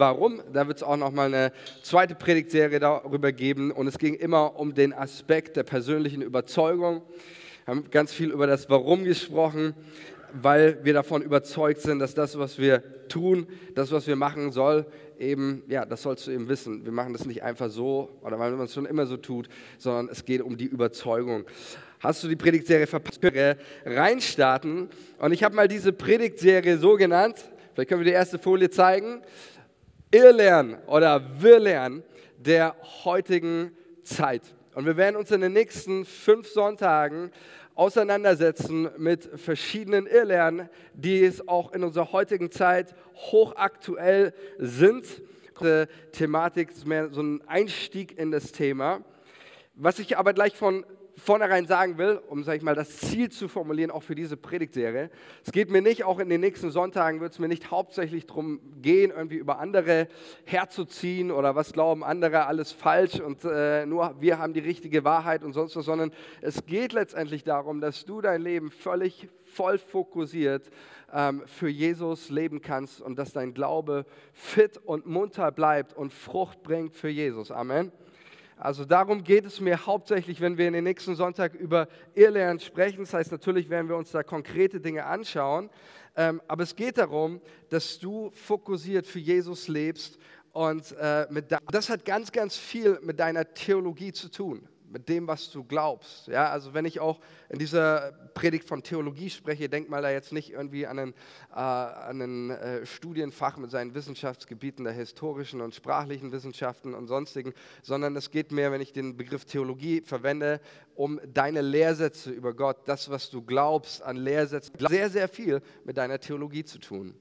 Warum? Da wird es auch noch mal eine zweite Predigtserie darüber geben. Und es ging immer um den Aspekt der persönlichen Überzeugung. Wir haben ganz viel über das Warum gesprochen, weil wir davon überzeugt sind, dass das, was wir tun, das, was wir machen soll, eben, ja, das sollst du eben wissen. Wir machen das nicht einfach so oder weil man es schon immer so tut, sondern es geht um die Überzeugung. Hast du die Predigtserie verpasst? Reinstarten. Und ich habe mal diese Predigtserie so genannt. Vielleicht können wir die erste Folie zeigen. Irrlernen oder Wirrlernen der heutigen Zeit. Und wir werden uns in den nächsten fünf Sonntagen auseinandersetzen mit verschiedenen Irrlernen, die es auch in unserer heutigen Zeit hochaktuell sind. Die Thematik ist mehr so ein Einstieg in das Thema. Was ich aber gleich von vornherein sagen will, um sag ich mal, das Ziel zu formulieren, auch für diese Predigtserie. Es geht mir nicht, auch in den nächsten Sonntagen wird es mir nicht hauptsächlich darum gehen, irgendwie über andere herzuziehen oder was glauben andere, alles falsch und äh, nur wir haben die richtige Wahrheit und sonst was, sondern es geht letztendlich darum, dass du dein Leben völlig voll fokussiert ähm, für Jesus leben kannst und dass dein Glaube fit und munter bleibt und Frucht bringt für Jesus. Amen. Also darum geht es mir hauptsächlich, wenn wir in den nächsten Sonntag über Irrlernen sprechen. Das heißt, natürlich werden wir uns da konkrete Dinge anschauen. Ähm, aber es geht darum, dass du fokussiert für Jesus lebst. Und äh, das hat ganz, ganz viel mit deiner Theologie zu tun mit dem, was du glaubst. Ja, also wenn ich auch in dieser Predigt von Theologie spreche, denk mal da jetzt nicht irgendwie an ein, äh, an ein äh, Studienfach mit seinen Wissenschaftsgebieten der historischen und sprachlichen Wissenschaften und sonstigen, sondern es geht mehr, wenn ich den Begriff Theologie verwende, um deine Lehrsätze über Gott, das, was du glaubst an Lehrsätzen, sehr, sehr viel mit deiner Theologie zu tun.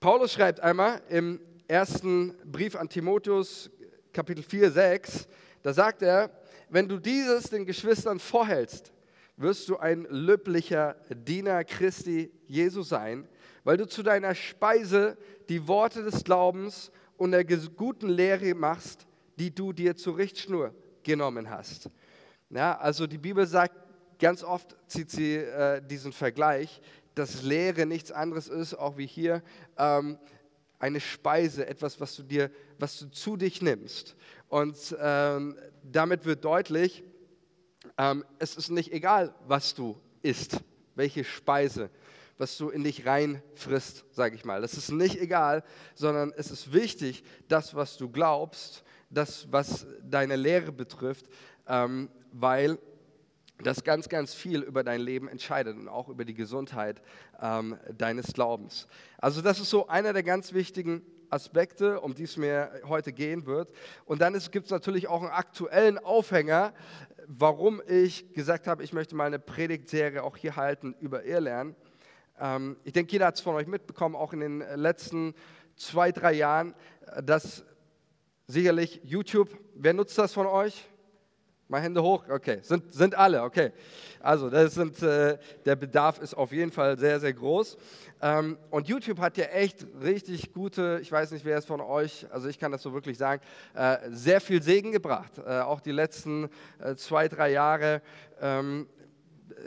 Paulus schreibt einmal im ersten Brief an Timotheus, Kapitel 4, 6, da sagt er, wenn du dieses den Geschwistern vorhältst, wirst du ein löblicher Diener Christi Jesu sein, weil du zu deiner Speise die Worte des Glaubens und der guten Lehre machst, die du dir zur Richtschnur genommen hast. Ja, also die Bibel sagt, ganz oft zieht sie äh, diesen Vergleich, dass Lehre nichts anderes ist, auch wie hier, ähm, eine Speise, etwas, was du dir, was du zu dich nimmst. Und ähm, damit wird deutlich, ähm, es ist nicht egal, was du isst, welche Speise, was du in dich reinfrisst, sage ich mal. Das ist nicht egal, sondern es ist wichtig, das, was du glaubst, das, was deine Lehre betrifft, ähm, weil das ganz, ganz viel über dein Leben entscheidet und auch über die Gesundheit ähm, deines Glaubens. Also das ist so einer der ganz wichtigen Aspekte, um die es mir heute gehen wird. Und dann gibt es natürlich auch einen aktuellen Aufhänger, warum ich gesagt habe, ich möchte mal eine Predigtserie auch hier halten über Irrlernen. Ähm, ich denke, jeder hat es von euch mitbekommen, auch in den letzten zwei, drei Jahren, dass sicherlich YouTube, wer nutzt das von euch? Mal Hände hoch, okay, sind, sind alle, okay. Also das sind, äh, der Bedarf ist auf jeden Fall sehr, sehr groß. Ähm, und YouTube hat ja echt richtig gute, ich weiß nicht, wer es von euch, also ich kann das so wirklich sagen, äh, sehr viel Segen gebracht. Äh, auch die letzten äh, zwei, drei Jahre ähm,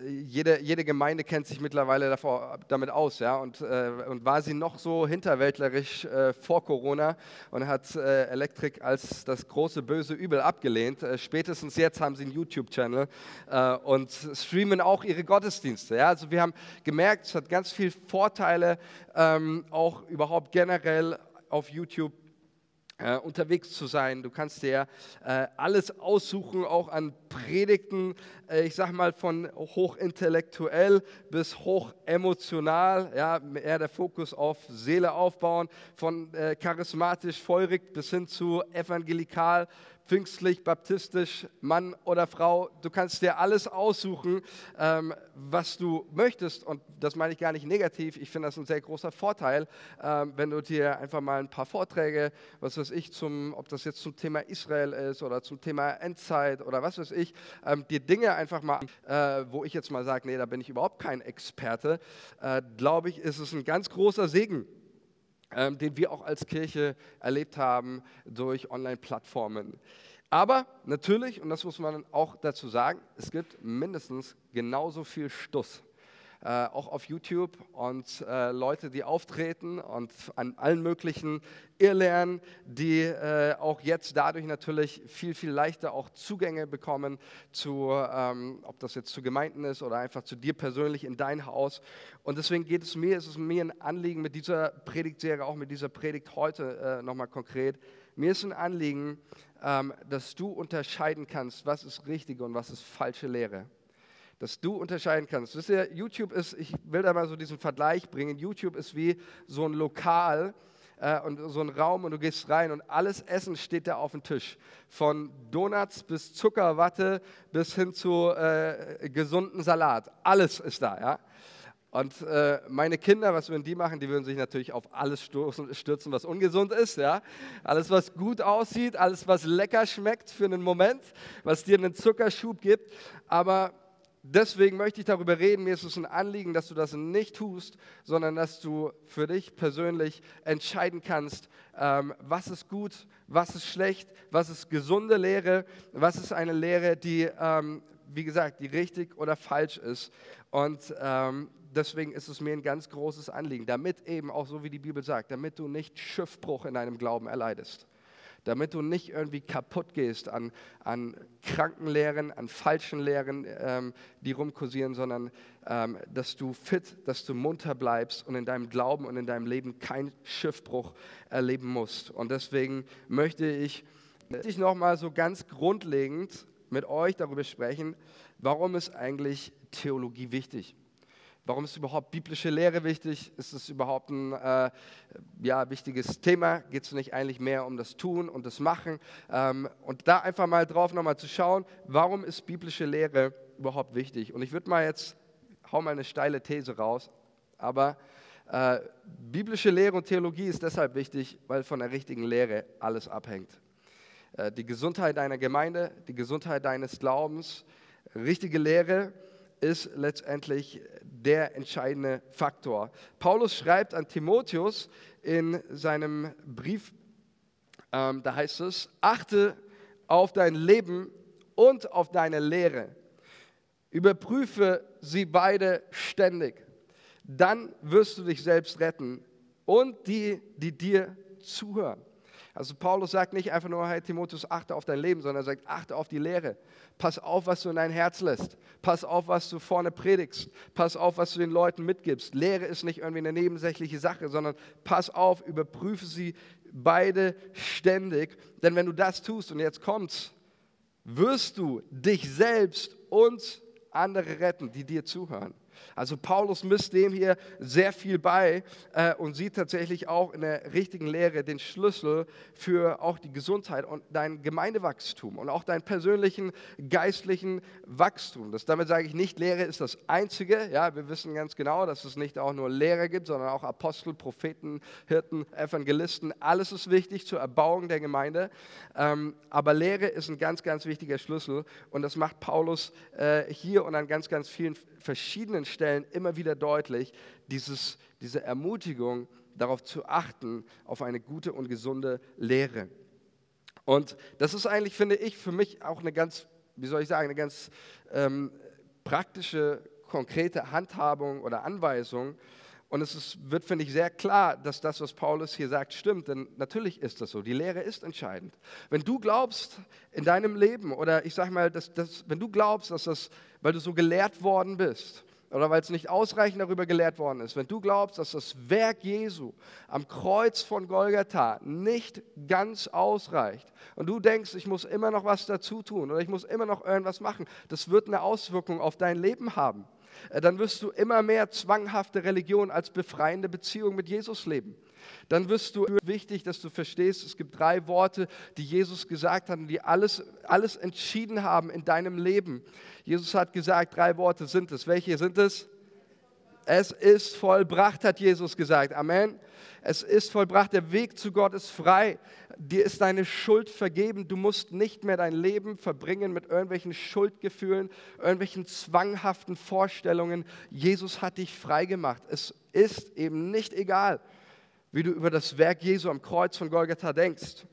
jede, jede Gemeinde kennt sich mittlerweile davor, damit aus. Ja? Und, äh, und war sie noch so hinterwäldlerisch äh, vor Corona und hat äh, Elektrik als das große böse Übel abgelehnt. Äh, spätestens jetzt haben sie einen YouTube-Channel äh, und streamen auch ihre Gottesdienste. Ja? Also wir haben gemerkt, es hat ganz viele Vorteile, ähm, auch überhaupt generell auf YouTube äh, unterwegs zu sein. Du kannst dir äh, alles aussuchen, auch an Predigten, äh, ich sag mal von hochintellektuell bis hochemotional, ja, eher der Fokus auf Seele aufbauen, von äh, charismatisch feurig bis hin zu evangelikal pfingstlich, baptistisch, Mann oder Frau. Du kannst dir alles aussuchen, ähm, was du möchtest. Und das meine ich gar nicht negativ. Ich finde das ein sehr großer Vorteil, ähm, wenn du dir einfach mal ein paar Vorträge, was weiß ich, zum, ob das jetzt zum Thema Israel ist oder zum Thema Endzeit oder was weiß ich, ähm, dir Dinge einfach mal, äh, wo ich jetzt mal sage, nee, da bin ich überhaupt kein Experte, äh, glaube ich, ist es ein ganz großer Segen ähm, den wir auch als Kirche erlebt haben durch Online-Plattformen. Aber natürlich, und das muss man auch dazu sagen, es gibt mindestens genauso viel Stuss. Äh, auch auf YouTube und äh, Leute, die auftreten und an allen möglichen Irrlernen, die äh, auch jetzt dadurch natürlich viel, viel leichter auch Zugänge bekommen zu, ähm, ob das jetzt zu Gemeinden ist oder einfach zu dir persönlich in dein Haus. Und deswegen geht es mir, es ist mir ein Anliegen mit dieser Predigtserie, auch mit dieser Predigt heute äh, nochmal konkret. Mir ist ein Anliegen, ähm, dass du unterscheiden kannst, was ist richtige und was ist falsche Lehre dass du unterscheiden kannst. Wisst ihr, YouTube ist, ich will da mal so diesen Vergleich bringen, YouTube ist wie so ein Lokal äh, und so ein Raum und du gehst rein und alles Essen steht da auf dem Tisch. Von Donuts bis Zuckerwatte bis hin zu äh, gesunden Salat. Alles ist da, ja. Und äh, meine Kinder, was würden die machen? Die würden sich natürlich auf alles stürzen, was ungesund ist. Ja? Alles, was gut aussieht, alles, was lecker schmeckt für einen Moment, was dir einen Zuckerschub gibt. Aber Deswegen möchte ich darüber reden. Mir ist es ein Anliegen, dass du das nicht tust, sondern dass du für dich persönlich entscheiden kannst, ähm, was ist gut, was ist schlecht, was ist gesunde Lehre, was ist eine Lehre, die, ähm, wie gesagt, die richtig oder falsch ist. Und ähm, deswegen ist es mir ein ganz großes Anliegen, damit eben auch so wie die Bibel sagt, damit du nicht Schiffbruch in deinem Glauben erleidest damit du nicht irgendwie kaputt gehst an, an kranken Lehren, an falschen Lehren, ähm, die rumkursieren, sondern ähm, dass du fit, dass du munter bleibst und in deinem Glauben und in deinem Leben keinen Schiffbruch erleben musst. Und deswegen möchte ich, ich nochmal so ganz grundlegend mit euch darüber sprechen, warum ist eigentlich Theologie wichtig? Warum ist überhaupt biblische Lehre wichtig? Ist es überhaupt ein äh, ja, wichtiges Thema? Geht es nicht eigentlich mehr um das Tun und das Machen? Ähm, und da einfach mal drauf nochmal zu schauen, warum ist biblische Lehre überhaupt wichtig? Und ich würde mal jetzt, hau mal eine steile These raus, aber äh, biblische Lehre und Theologie ist deshalb wichtig, weil von der richtigen Lehre alles abhängt. Äh, die Gesundheit deiner Gemeinde, die Gesundheit deines Glaubens, richtige Lehre ist letztendlich der entscheidende Faktor. Paulus schreibt an Timotheus in seinem Brief, ähm, da heißt es, achte auf dein Leben und auf deine Lehre. Überprüfe sie beide ständig. Dann wirst du dich selbst retten und die, die dir zuhören. Also Paulus sagt nicht einfach nur, hey Timotheus, achte auf dein Leben, sondern er sagt, achte auf die Lehre. Pass auf, was du in dein Herz lässt. Pass auf, was du vorne predigst. Pass auf, was du den Leuten mitgibst. Lehre ist nicht irgendwie eine nebensächliche Sache, sondern pass auf, überprüfe sie beide ständig. Denn wenn du das tust, und jetzt kommt's, wirst du dich selbst und andere retten, die dir zuhören. Also Paulus misst dem hier sehr viel bei äh, und sieht tatsächlich auch in der richtigen Lehre den Schlüssel für auch die Gesundheit und dein Gemeindewachstum und auch deinen persönlichen geistlichen Wachstum. Das, damit sage ich nicht, Lehre ist das Einzige. Ja, wir wissen ganz genau, dass es nicht auch nur Lehre gibt, sondern auch Apostel, Propheten, Hirten, Evangelisten. Alles ist wichtig zur Erbauung der Gemeinde. Ähm, aber Lehre ist ein ganz, ganz wichtiger Schlüssel und das macht Paulus äh, hier und an ganz, ganz vielen verschiedenen Stellen immer wieder deutlich, dieses, diese Ermutigung darauf zu achten, auf eine gute und gesunde Lehre. Und das ist eigentlich, finde ich, für mich auch eine ganz, wie soll ich sagen, eine ganz ähm, praktische, konkrete Handhabung oder Anweisung, und es ist, wird, finde ich, sehr klar, dass das, was Paulus hier sagt, stimmt. Denn natürlich ist das so. Die Lehre ist entscheidend. Wenn du glaubst in deinem Leben, oder ich sage mal, dass, dass, wenn du glaubst, dass das, weil du so gelehrt worden bist, oder weil es nicht ausreichend darüber gelehrt worden ist, wenn du glaubst, dass das Werk Jesu am Kreuz von Golgatha nicht ganz ausreicht und du denkst, ich muss immer noch was dazu tun oder ich muss immer noch irgendwas machen, das wird eine Auswirkung auf dein Leben haben. Äh, dann wirst du immer mehr zwanghafte Religion als befreiende Beziehung mit Jesus leben. Dann wirst du wichtig, dass du verstehst, es gibt drei Worte, die Jesus gesagt hat und die alles, alles entschieden haben in deinem Leben. Jesus hat gesagt, drei Worte sind es. Welche sind es? Es ist vollbracht, hat Jesus gesagt. Amen. Es ist vollbracht. Der Weg zu Gott ist frei. Dir ist deine Schuld vergeben. Du musst nicht mehr dein Leben verbringen mit irgendwelchen Schuldgefühlen, irgendwelchen zwanghaften Vorstellungen. Jesus hat dich frei gemacht. Es ist eben nicht egal, wie du über das Werk Jesu am Kreuz von Golgatha denkst.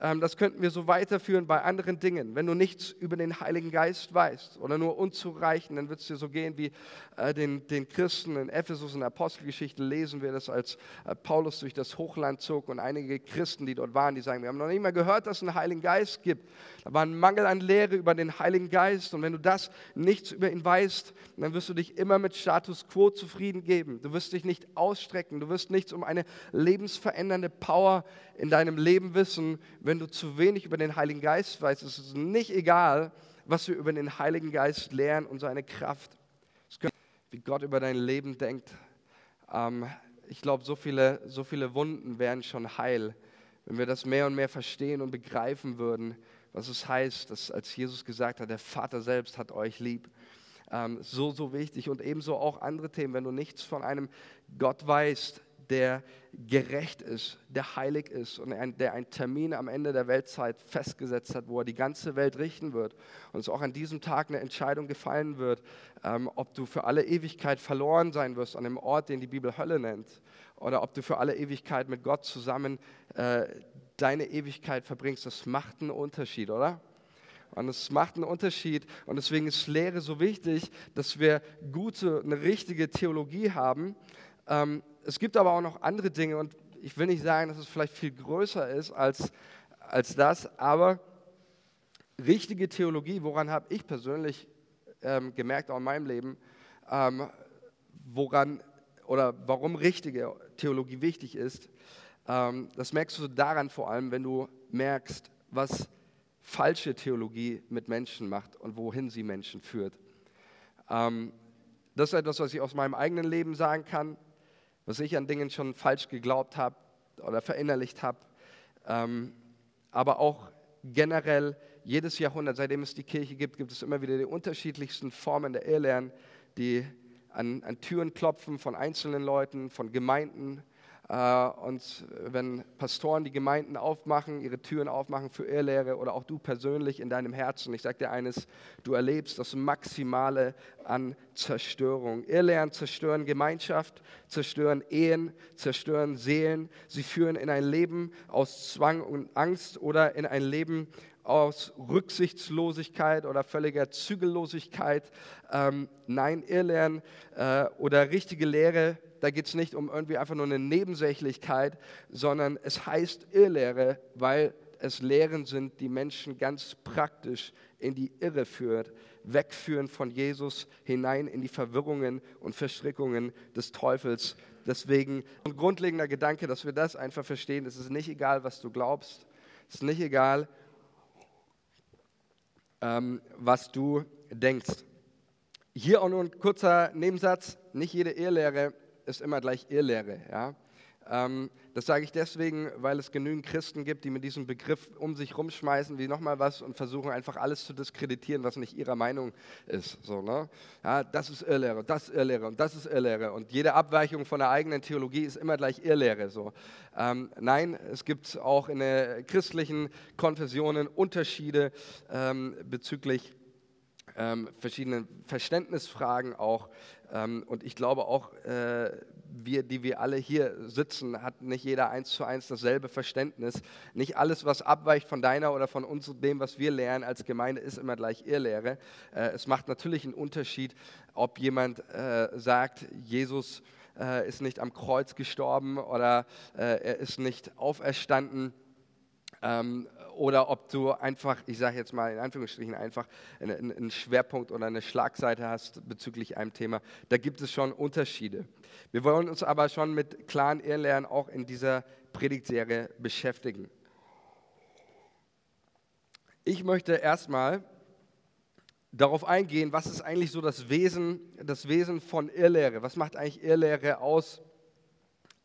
Ähm, das könnten wir so weiterführen bei anderen Dingen. Wenn du nichts über den Heiligen Geist weißt oder nur unzureichend, dann wird es dir so gehen wie äh, den, den Christen in Ephesus in der Apostelgeschichte lesen wir das, als äh, Paulus durch das Hochland zog und einige Christen, die dort waren, die sagen, wir haben noch nicht mal gehört, dass es einen Heiligen Geist gibt. Da war ein Mangel an Lehre über den Heiligen Geist und wenn du das nichts über ihn weißt, dann wirst du dich immer mit Status quo zufrieden geben. Du wirst dich nicht ausstrecken, du wirst nichts um eine lebensverändernde Power in deinem Leben wissen, wenn du zu wenig über den Heiligen Geist weißt. Es ist nicht egal, was wir über den Heiligen Geist lernen und seine Kraft. Wie Gott über dein Leben denkt. Ähm, ich glaube, so viele, so viele Wunden wären schon heil, wenn wir das mehr und mehr verstehen und begreifen würden, was es heißt, dass als Jesus gesagt hat, der Vater selbst hat euch lieb. Ähm, so, so wichtig und ebenso auch andere Themen, wenn du nichts von einem Gott weißt, der gerecht ist, der heilig ist und der einen Termin am Ende der Weltzeit festgesetzt hat, wo er die ganze Welt richten wird und es auch an diesem Tag eine Entscheidung gefallen wird, ähm, ob du für alle Ewigkeit verloren sein wirst an dem Ort, den die Bibel Hölle nennt, oder ob du für alle Ewigkeit mit Gott zusammen äh, deine Ewigkeit verbringst. Das macht einen Unterschied, oder? Und es macht einen Unterschied. Und deswegen ist Lehre so wichtig, dass wir gute, eine richtige Theologie haben. Ähm, es gibt aber auch noch andere Dinge und ich will nicht sagen, dass es vielleicht viel größer ist als, als das, aber richtige Theologie, woran habe ich persönlich ähm, gemerkt, auch in meinem Leben, ähm, woran oder warum richtige Theologie wichtig ist, ähm, das merkst du daran vor allem, wenn du merkst, was falsche Theologie mit Menschen macht und wohin sie Menschen führt. Ähm, das ist etwas, was ich aus meinem eigenen Leben sagen kann was ich an Dingen schon falsch geglaubt habe oder verinnerlicht habe. Ähm, aber auch generell jedes Jahrhundert, seitdem es die Kirche gibt, gibt es immer wieder die unterschiedlichsten Formen der Irrlehren, die an, an Türen klopfen von einzelnen Leuten, von Gemeinden, und wenn Pastoren die Gemeinden aufmachen, ihre Türen aufmachen für Irrlehre oder auch du persönlich in deinem Herzen, ich sage dir eines, du erlebst das Maximale an Zerstörung. Irrlehren zerstören Gemeinschaft, zerstören Ehen, zerstören Seelen. Sie führen in ein Leben aus Zwang und Angst oder in ein Leben aus Rücksichtslosigkeit oder völliger Zügellosigkeit. Ähm, nein, Irrlehren äh, oder richtige Lehre da geht es nicht um irgendwie einfach nur eine Nebensächlichkeit, sondern es heißt Irrlehre, weil es Lehren sind, die Menschen ganz praktisch in die Irre führt, wegführen von Jesus hinein in die Verwirrungen und Verstrickungen des Teufels. Deswegen ein grundlegender Gedanke, dass wir das einfach verstehen. Es ist nicht egal, was du glaubst. Es ist nicht egal, ähm, was du denkst. Hier auch nur ein kurzer Nebensatz. Nicht jede Irrlehre ist immer gleich Irrlehre. Ja? Ähm, das sage ich deswegen, weil es genügend Christen gibt, die mit diesem Begriff um sich rumschmeißen wie nochmal was und versuchen einfach alles zu diskreditieren, was nicht ihrer Meinung ist. So, ne? ja, das ist Irrlehre, das ist Irrlehre und das ist Irrlehre. Und jede Abweichung von der eigenen Theologie ist immer gleich Irrlehre. So. Ähm, nein, es gibt auch in den christlichen Konfessionen Unterschiede ähm, bezüglich ähm, verschiedenen Verständnisfragen auch. Ähm, und ich glaube auch, äh, wir, die wir alle hier sitzen, hat nicht jeder eins zu eins dasselbe Verständnis. Nicht alles, was abweicht von deiner oder von uns dem, was wir lernen als Gemeinde, ist immer gleich Irrlehre. Äh, es macht natürlich einen Unterschied, ob jemand äh, sagt, Jesus ist nicht am Kreuz gestorben oder er ist nicht auferstanden. Ähm, oder ob du einfach, ich sage jetzt mal in Anführungsstrichen einfach, einen, Schwerpunkt oder eine Schlagseite hast bezüglich einem Thema. Da gibt es schon Unterschiede. Wir wollen uns aber schon mit klaren Irrlehren auch in dieser Predigtserie beschäftigen. Ich möchte erstmal darauf eingehen, was ist eigentlich so das Wesen, das Wesen von Irrlehre? Was macht eigentlich Irrlehre aus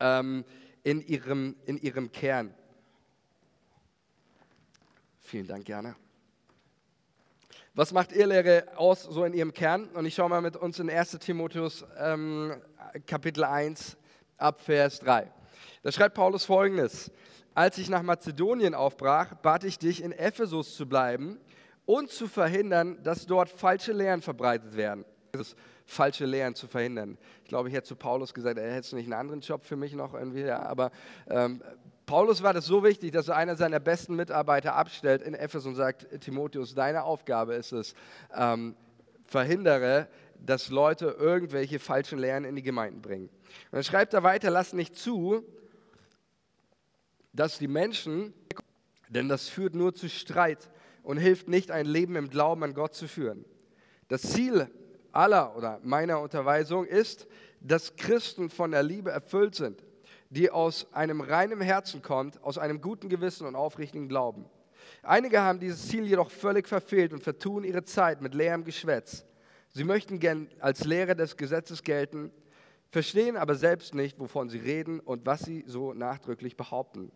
ähm, in, ihrem, in ihrem Kern? Vielen Dank, gerne. Was macht Irrlehre aus, so in ihrem Kern? Und ich schaue mal mit uns in 1 Timotheus ähm, Kapitel 1 ab Vers 3. Da schreibt Paulus folgendes. Als ich nach Mazedonien aufbrach, bat ich dich, in Ephesus zu bleiben und zu verhindern, dass dort falsche Lehren verbreitet werden. Das falsche Lehren zu verhindern. Ich glaube, ich hätte zu Paulus gesagt, er hätte nicht einen anderen Job für mich noch irgendwie, ja, aber ähm, Paulus war das so wichtig, dass er einer seiner besten Mitarbeiter abstellt in Ephesus und sagt, Timotheus, deine Aufgabe ist es, ähm, verhindere, dass Leute irgendwelche falschen Lehren in die Gemeinden bringen. Und dann schreibt er weiter, lass nicht zu, dass die Menschen, denn das führt nur zu Streit und hilft nicht, ein Leben im Glauben an Gott zu führen. Das Ziel aller oder meiner Unterweisung ist, dass Christen von der Liebe erfüllt sind die aus einem reinen Herzen kommt, aus einem guten Gewissen und aufrichtigen Glauben. Einige haben dieses Ziel jedoch völlig verfehlt und vertun ihre Zeit mit leerem Geschwätz. Sie möchten gern als Lehrer des Gesetzes gelten, verstehen aber selbst nicht, wovon sie reden und was sie so nachdrücklich behaupten.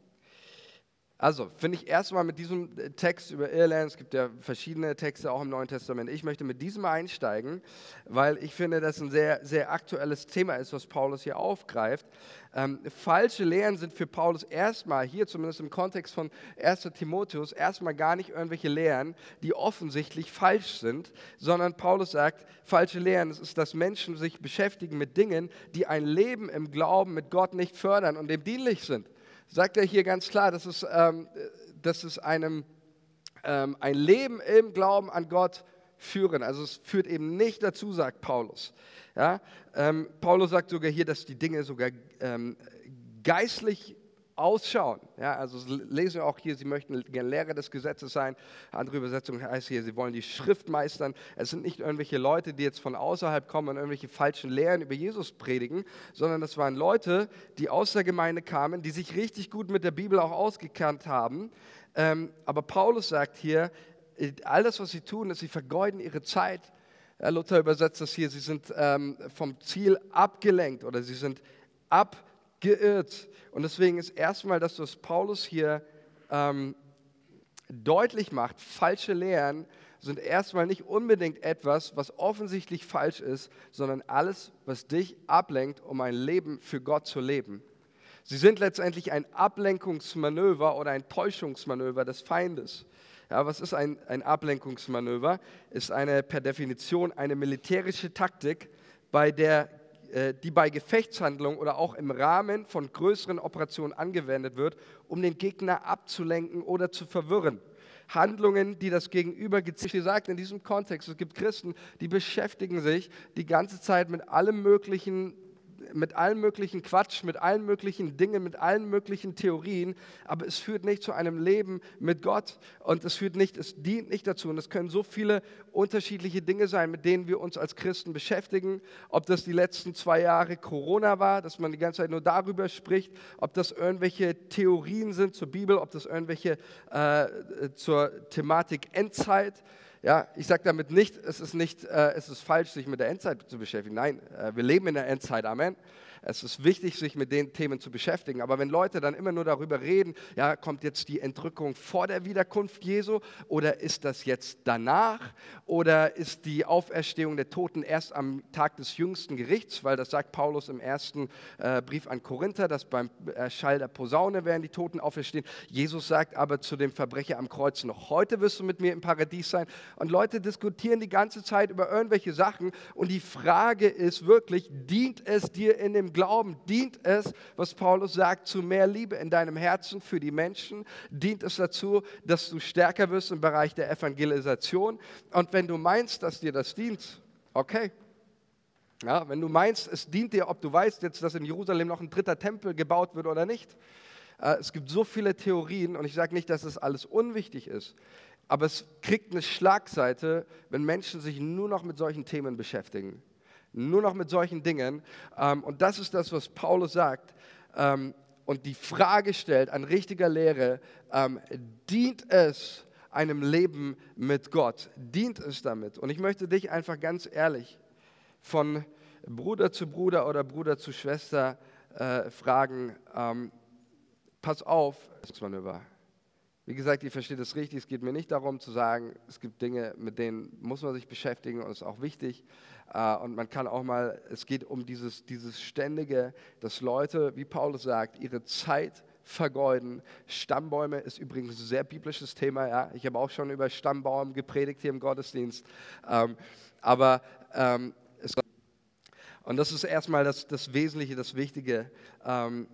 Also, finde ich erstmal mit diesem Text über Irland, es gibt ja verschiedene Texte auch im Neuen Testament, ich möchte mit diesem einsteigen, weil ich finde, dass ein sehr, sehr aktuelles Thema ist, was Paulus hier aufgreift. Ähm, falsche Lehren sind für Paulus erstmal, hier zumindest im Kontext von 1 Timotheus, erstmal gar nicht irgendwelche Lehren, die offensichtlich falsch sind, sondern Paulus sagt, falsche Lehren ist, dass Menschen sich beschäftigen mit Dingen, die ein Leben im Glauben mit Gott nicht fördern und dem dienlich sind sagt er hier ganz klar, dass es, ähm, dass es einem, ähm, ein Leben im Glauben an Gott führen. Also es führt eben nicht dazu, sagt Paulus. Ja? Ähm, Paulus sagt sogar hier, dass die Dinge sogar ähm, geistlich ausschauen. Ja, also lesen wir auch hier, sie möchten gerne Lehrer des Gesetzes sein. Andere Übersetzung heißt hier, sie wollen die Schrift meistern. Es sind nicht irgendwelche Leute, die jetzt von außerhalb kommen und irgendwelche falschen Lehren über Jesus predigen, sondern das waren Leute, die aus der Gemeinde kamen, die sich richtig gut mit der Bibel auch ausgekannt haben. Ähm, aber Paulus sagt hier, all das, was sie tun, ist, sie vergeuden ihre Zeit. Luther übersetzt das hier, sie sind ähm, vom Ziel abgelenkt oder sie sind abgelenkt geirrt. Und deswegen ist erstmal das, was Paulus hier ähm, deutlich macht, falsche Lehren sind erstmal nicht unbedingt etwas, was offensichtlich falsch ist, sondern alles, was dich ablenkt, um ein Leben für Gott zu leben. Sie sind letztendlich ein Ablenkungsmanöver oder ein Täuschungsmanöver des Feindes. Ja, was ist ein, ein Ablenkungsmanöver? Ist eine per Definition eine militärische Taktik, bei der die bei Gefechtshandlungen oder auch im Rahmen von größeren Operationen angewendet wird, um den Gegner abzulenken oder zu verwirren. Handlungen, die das Gegenüber gezielt gesagt in diesem Kontext. Es gibt Christen, die beschäftigen sich die ganze Zeit mit allem möglichen mit allen möglichen Quatsch, mit allen möglichen Dingen, mit allen möglichen Theorien, aber es führt nicht zu einem Leben mit Gott und es führt nicht, es dient nicht dazu. Und es können so viele unterschiedliche Dinge sein, mit denen wir uns als Christen beschäftigen. Ob das die letzten zwei Jahre Corona war, dass man die ganze Zeit nur darüber spricht, ob das irgendwelche Theorien sind zur Bibel, ob das irgendwelche äh, zur Thematik Endzeit ja, ich sage damit nicht, es ist, nicht äh, es ist falsch, sich mit der Endzeit zu beschäftigen. Nein, äh, wir leben in der Endzeit. Amen. Es ist wichtig, sich mit den Themen zu beschäftigen. Aber wenn Leute dann immer nur darüber reden, ja, kommt jetzt die Entrückung vor der Wiederkunft Jesu oder ist das jetzt danach oder ist die Auferstehung der Toten erst am Tag des jüngsten Gerichts, weil das sagt Paulus im ersten äh, Brief an Korinther, dass beim Schall der Posaune werden die Toten auferstehen. Jesus sagt aber zu dem Verbrecher am Kreuz noch, heute wirst du mit mir im Paradies sein. Und Leute diskutieren die ganze Zeit über irgendwelche Sachen und die Frage ist wirklich, dient es dir in dem Glauben dient es, was Paulus sagt, zu mehr Liebe in deinem Herzen für die Menschen, dient es dazu, dass du stärker wirst im Bereich der Evangelisation. Und wenn du meinst, dass dir das dient, okay. Ja, wenn du meinst, es dient dir, ob du weißt jetzt, dass in Jerusalem noch ein dritter Tempel gebaut wird oder nicht. Äh, es gibt so viele Theorien und ich sage nicht, dass es alles unwichtig ist, aber es kriegt eine Schlagseite, wenn Menschen sich nur noch mit solchen Themen beschäftigen nur noch mit solchen Dingen. Ähm, und das ist das, was Paulus sagt. Ähm, und die Frage stellt an richtiger Lehre, ähm, dient es einem Leben mit Gott? Dient es damit? Und ich möchte dich einfach ganz ehrlich von Bruder zu Bruder oder Bruder zu Schwester äh, fragen, pass auf, Manöver. Wie gesagt, ihr versteht es richtig, es geht mir nicht darum zu sagen, es gibt Dinge, mit denen muss man sich beschäftigen und ist auch wichtig. Äh, und man kann auch mal, es geht um dieses, dieses Ständige, dass Leute, wie Paulus sagt, ihre Zeit vergeuden. Stammbäume ist übrigens ein sehr biblisches Thema. Ja? Ich habe auch schon über Stammbaum gepredigt hier im Gottesdienst. Ähm, aber ähm, es, und das ist erstmal das, das Wesentliche, das Wichtige. Ähm,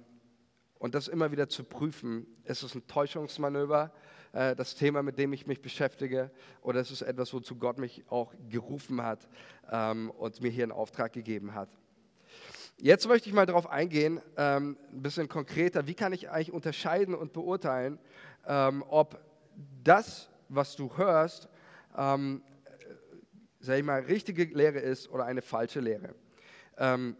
und das immer wieder zu prüfen, ist es ein Täuschungsmanöver, äh, das Thema, mit dem ich mich beschäftige, oder ist es etwas, wozu Gott mich auch gerufen hat ähm, und mir hier einen Auftrag gegeben hat. Jetzt möchte ich mal darauf eingehen, ähm, ein bisschen konkreter, wie kann ich eigentlich unterscheiden und beurteilen, ähm, ob das, was du hörst, ähm, sag ich mal, richtige Lehre ist oder eine falsche Lehre. Ähm,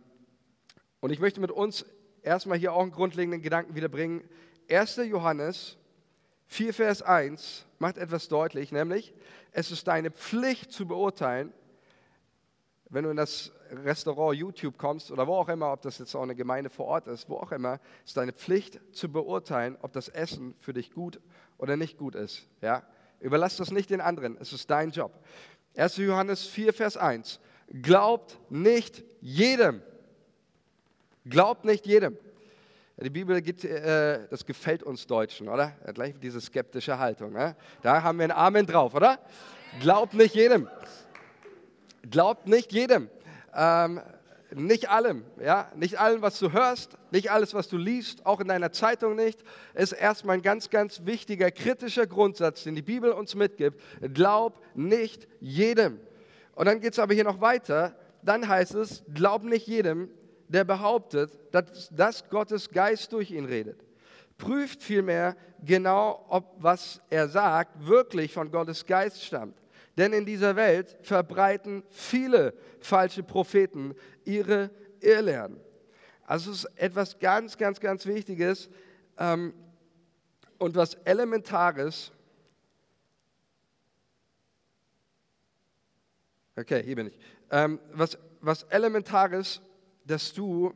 und ich möchte mit uns erstmal hier auch einen grundlegenden Gedanken wiederbringen. 1. Johannes 4, Vers 1 macht etwas deutlich, nämlich es ist deine Pflicht zu beurteilen, wenn du in das Restaurant YouTube kommst oder wo auch immer, ob das jetzt auch eine Gemeinde vor Ort ist, wo auch immer, ist deine Pflicht zu beurteilen, ob das Essen für dich gut oder nicht gut ist. Ja? Überlass das nicht den anderen, es ist dein Job. 1. Johannes 4, Vers 1. Glaubt nicht jedem. Glaubt nicht jedem. Die Bibel gibt, äh, das gefällt uns Deutschen, oder? Gleich diese skeptische Haltung. Ne? Da haben wir ein Amen drauf, oder? Glaubt nicht jedem. Glaubt nicht jedem. Ähm, nicht allem, ja, nicht allem, was du hörst, nicht alles, was du liest, auch in deiner Zeitung nicht, ist erstmal ein ganz, ganz wichtiger kritischer Grundsatz, den die Bibel uns mitgibt. Glaub nicht jedem. Und dann geht es aber hier noch weiter. Dann heißt es, glaub nicht jedem, der behauptet, dass, dass Gottes Geist durch ihn redet. Prüft vielmehr genau, ob was er sagt wirklich von Gottes Geist stammt. Denn in dieser Welt verbreiten viele falsche Propheten ihre Irrlehren. Also es ist etwas ganz, ganz, ganz Wichtiges ähm, und was Elementares. Okay, hier bin ich. Ähm, was, was Elementares, dass du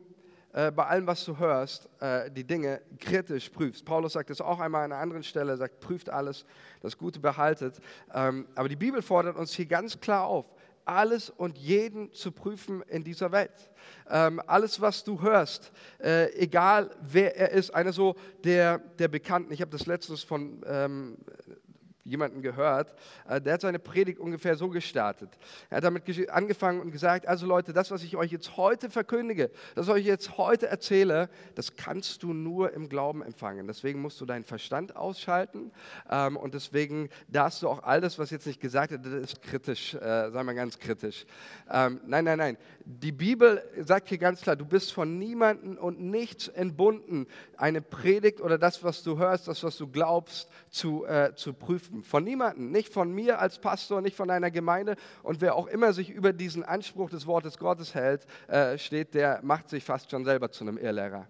äh, bei allem, was du hörst, äh, die Dinge kritisch prüfst. Paulus sagt es auch einmal an einer anderen Stelle, er sagt, prüft alles, das Gute behaltet. Ähm, aber die Bibel fordert uns hier ganz klar auf, alles und jeden zu prüfen in dieser Welt. Ähm, alles, was du hörst, äh, egal wer er ist, einer so der, der Bekannten, ich habe das letztes von ähm, jemanden gehört, äh, der hat seine Predigt ungefähr so gestartet. Er hat damit angefangen und gesagt, also Leute, das, was ich euch jetzt heute verkündige, das, was ich jetzt heute erzähle, das kannst du nur im Glauben empfangen. Deswegen musst du deinen Verstand ausschalten ähm, und deswegen darfst du auch all das, was jetzt nicht gesagt wird, das ist kritisch, äh, sagen wir ganz kritisch. Ähm, nein, nein, nein. Die Bibel sagt hier ganz klar, du bist von niemandem und nichts entbunden, eine Predigt oder das, was du hörst, das, was du glaubst, zu, äh, zu prüfen von niemandem, nicht von mir als Pastor, nicht von einer Gemeinde. Und wer auch immer sich über diesen Anspruch des Wortes Gottes hält, äh, steht, der macht sich fast schon selber zu einem Irrlehrer.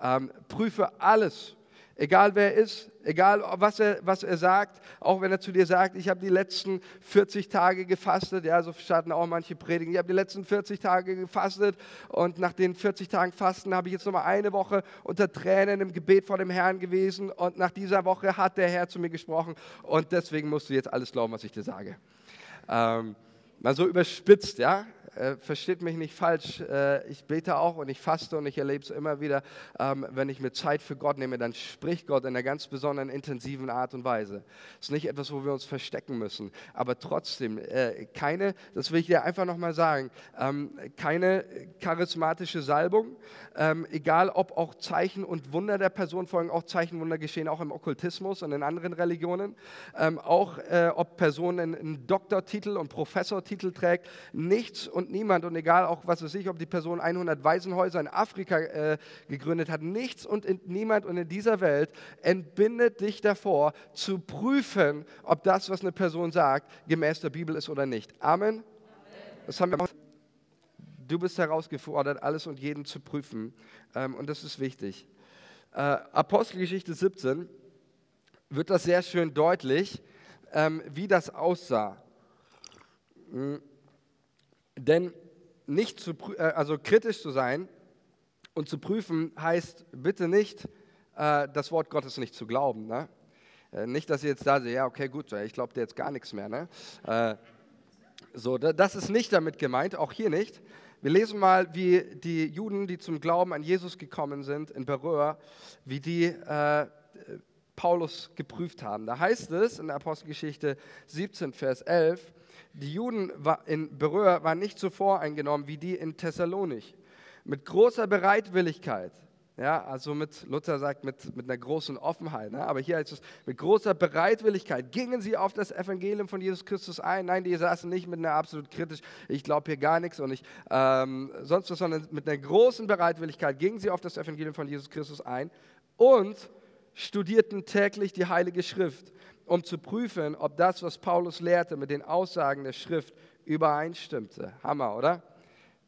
Ähm, prüfe alles, Egal wer er ist, egal was er, was er sagt, auch wenn er zu dir sagt, ich habe die letzten 40 Tage gefastet, ja, so starten auch manche Predigen, ich habe die letzten 40 Tage gefastet und nach den 40 Tagen Fasten habe ich jetzt nochmal eine Woche unter Tränen im Gebet vor dem Herrn gewesen und nach dieser Woche hat der Herr zu mir gesprochen und deswegen musst du jetzt alles glauben, was ich dir sage. Ähm, mal so überspitzt, ja, äh, versteht mich nicht falsch, äh, ich bete auch und ich faste und ich erlebe es immer wieder, ähm, wenn ich mir Zeit für Gott nehme, dann spricht Gott in einer ganz besonderen, intensiven Art und Weise. Es ist nicht etwas, wo wir uns verstecken müssen, aber trotzdem, äh, keine, das will ich dir einfach nochmal sagen, ähm, keine charismatische Salbung, ähm, egal ob auch Zeichen und Wunder der Person folgen, auch Zeichen und Wunder geschehen auch im Okkultismus und in anderen Religionen, ähm, auch äh, ob Personen einen Doktortitel und Professortitel trägt, nichts und und niemand und egal auch, was es sich, ob die Person 100 Waisenhäuser in Afrika äh, gegründet hat, nichts und niemand und in dieser Welt entbindet dich davor, zu prüfen, ob das, was eine Person sagt, gemäß der Bibel ist oder nicht. Amen. Amen. Das haben wir Du bist herausgefordert, alles und jeden zu prüfen. Ähm, und das ist wichtig. Äh, Apostelgeschichte 17 wird das sehr schön deutlich, ähm, wie das aussah. Denn nicht zu, äh, also kritisch zu sein und zu prüfen heißt bitte nicht, äh, das Wort Gottes nicht zu glauben. Ne? Äh, nicht, dass ihr jetzt da seht, ja, okay, gut, ich glaube dir jetzt gar nichts mehr. Ne? So, das ist nicht damit gemeint, auch hier nicht. Wir lesen mal, wie die Juden, die zum Glauben an Jesus gekommen sind in Beröa, wie die äh, Paulus geprüft haben. Da heißt es in der Apostelgeschichte 17, Vers 11, die Juden in Beröa waren nicht so voreingenommen wie die in Thessalonich. Mit großer Bereitwilligkeit Ja, also mit, Luther sagt, mit, mit einer großen Offenheit. Ne? Aber hier heißt es, mit großer Bereitwilligkeit gingen sie auf das Evangelium von Jesus Christus ein. Nein, die saßen nicht mit einer absolut kritisch, ich glaube hier gar nichts und ich ähm, sonst was, sondern mit einer großen Bereitwilligkeit gingen sie auf das Evangelium von Jesus Christus ein und studierten täglich die Heilige Schrift, um zu prüfen, ob das, was Paulus lehrte, mit den Aussagen der Schrift übereinstimmte. Hammer, oder?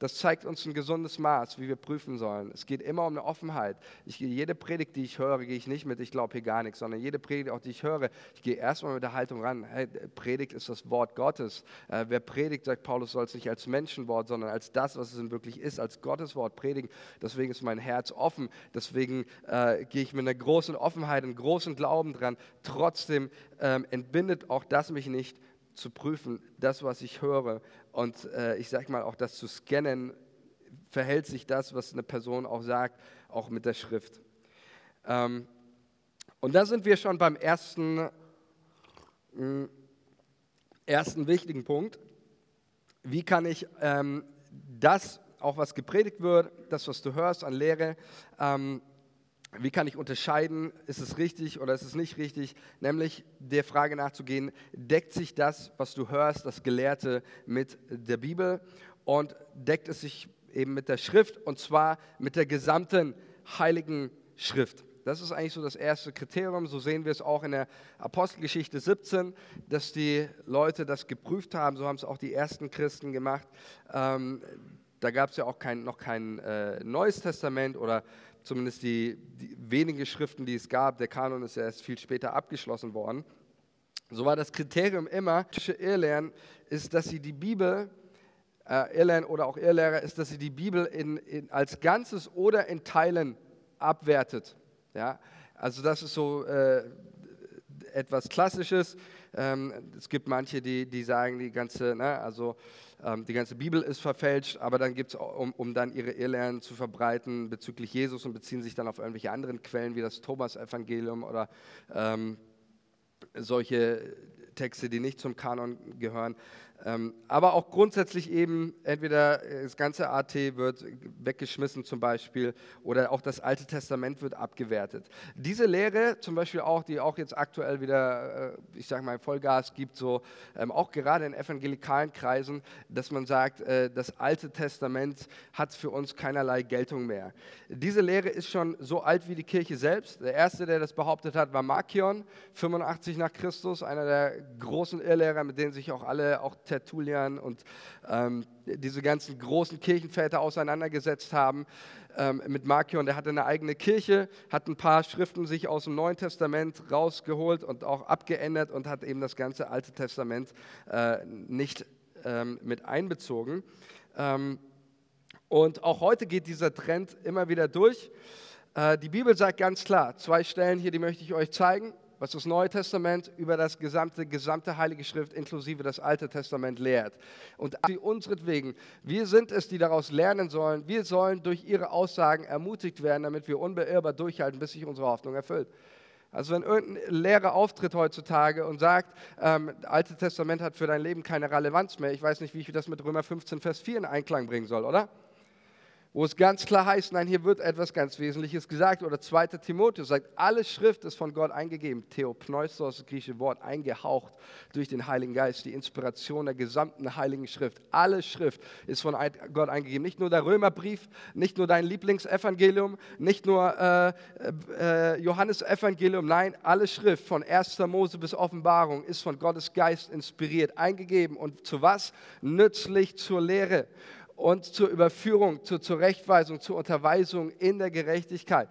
Das zeigt uns ein gesundes Maß, wie wir prüfen sollen. Es geht immer um eine Offenheit. Ich, jede Predigt, die ich höre, gehe ich nicht mit, ich glaube hier gar nichts, sondern jede Predigt, auch die ich höre, ich gehe erstmal mit der Haltung ran. Hey, Predigt ist das Wort Gottes. Äh, wer predigt, sagt Paulus, soll es nicht als Menschenwort, sondern als das, was es wirklich ist, als Gottes Wort predigen. Deswegen ist mein Herz offen. Deswegen äh, gehe ich mit einer großen Offenheit, einem großen Glauben dran. Trotzdem ähm, entbindet auch das mich nicht zu prüfen, das, was ich höre und äh, ich sage mal auch das zu scannen, verhält sich das, was eine Person auch sagt, auch mit der Schrift. Ähm, und da sind wir schon beim ersten, mh, hm, ersten wichtigen Punkt. Wie kann ich ähm, das, auch was gepredigt wird, das, was du hörst an Lehre, ähm, wie kann ich unterscheiden, ist es richtig oder ist es nicht richtig? Nämlich der Frage nachzugehen, deckt sich das, was du hörst, das Gelehrte mit der Bibel und deckt es sich eben mit der Schrift und zwar mit der gesamten heiligen Schrift. Das ist eigentlich so das erste Kriterium. So sehen wir es auch in der Apostelgeschichte 17, dass die Leute das geprüft haben. So haben es auch die ersten Christen gemacht. Ähm, da gab es ja auch kein, noch kein äh, Neues Testament oder zumindest die, die wenigen Schriften, die es gab. Der Kanon ist ja erst viel später abgeschlossen worden. So war das Kriterium immer, Irrlernen ist, dass sie die Bibel, äh, Irrlernen oder auch Irrlehrer, ist, dass sie die Bibel in, in, als Ganzes oder in Teilen abwertet. Ja? Also das ist so äh, etwas Klassisches. Ähm, es gibt manche, die, die sagen, die ganze, ne, also die ganze Bibel ist verfälscht, aber dann gibt es, um, um dann ihre Irrlehren zu verbreiten bezüglich Jesus und beziehen sich dann auf irgendwelche anderen Quellen wie das Thomas-Evangelium oder ähm, solche Texte, die nicht zum Kanon gehören. Ähm, aber auch grundsätzlich eben, entweder das ganze AT wird weggeschmissen zum Beispiel oder auch das Alte Testament wird abgewertet. Diese Lehre zum Beispiel auch, die auch jetzt aktuell wieder, äh, ich sage mal, Vollgas gibt, so ähm, auch gerade in evangelikalen Kreisen, dass man sagt, äh, das Alte Testament hat für uns keinerlei Geltung mehr. Diese Lehre ist schon so alt wie die Kirche selbst. Der erste, der das behauptet hat, war Markion, 85 nach Christus, einer der großen Irrlehrer, mit denen sich auch alle, auch Tertullian und ähm, diese ganzen großen Kirchenväter auseinandergesetzt haben ähm, mit Markion. Der hatte eine eigene Kirche, hat ein paar Schriften sich aus dem Neuen Testament rausgeholt und auch abgeändert und hat eben das ganze Alte Testament äh, nicht ähm, mit einbezogen. Ähm, und auch heute geht dieser Trend immer wieder durch. Äh, die Bibel sagt ganz klar, zwei Stellen hier, die möchte ich euch zeigen was das Neue Testament über das gesamte, gesamte Heilige Schrift inklusive das Alte Testament lehrt. Und sie unsretwegen, wir sind es, die daraus lernen sollen. Wir sollen durch ihre Aussagen ermutigt werden, damit wir unbeirrbar durchhalten, bis sich unsere Hoffnung erfüllt. Also wenn irgendein Lehrer auftritt heutzutage und sagt, ähm, das Alte Testament hat für dein Leben keine Relevanz mehr, ich weiß nicht, wie ich das mit Römer 15, Vers 4 in Einklang bringen soll, oder? Wo es ganz klar heißt, nein, hier wird etwas ganz Wesentliches gesagt. Oder 2. Timotheus sagt, alle Schrift ist von Gott eingegeben. Theopneustos, das griechische Wort, eingehaucht durch den Heiligen Geist, die Inspiration der gesamten Heiligen Schrift. Alle Schrift ist von Gott eingegeben. Nicht nur der Römerbrief, nicht nur dein Lieblingsevangelium, nicht nur äh, äh, Johannes Evangelium, nein, alle Schrift von 1. Mose bis Offenbarung ist von Gottes Geist inspiriert, eingegeben. Und zu was? Nützlich zur Lehre und zur Überführung, zur Zurechtweisung, zur Unterweisung in der Gerechtigkeit.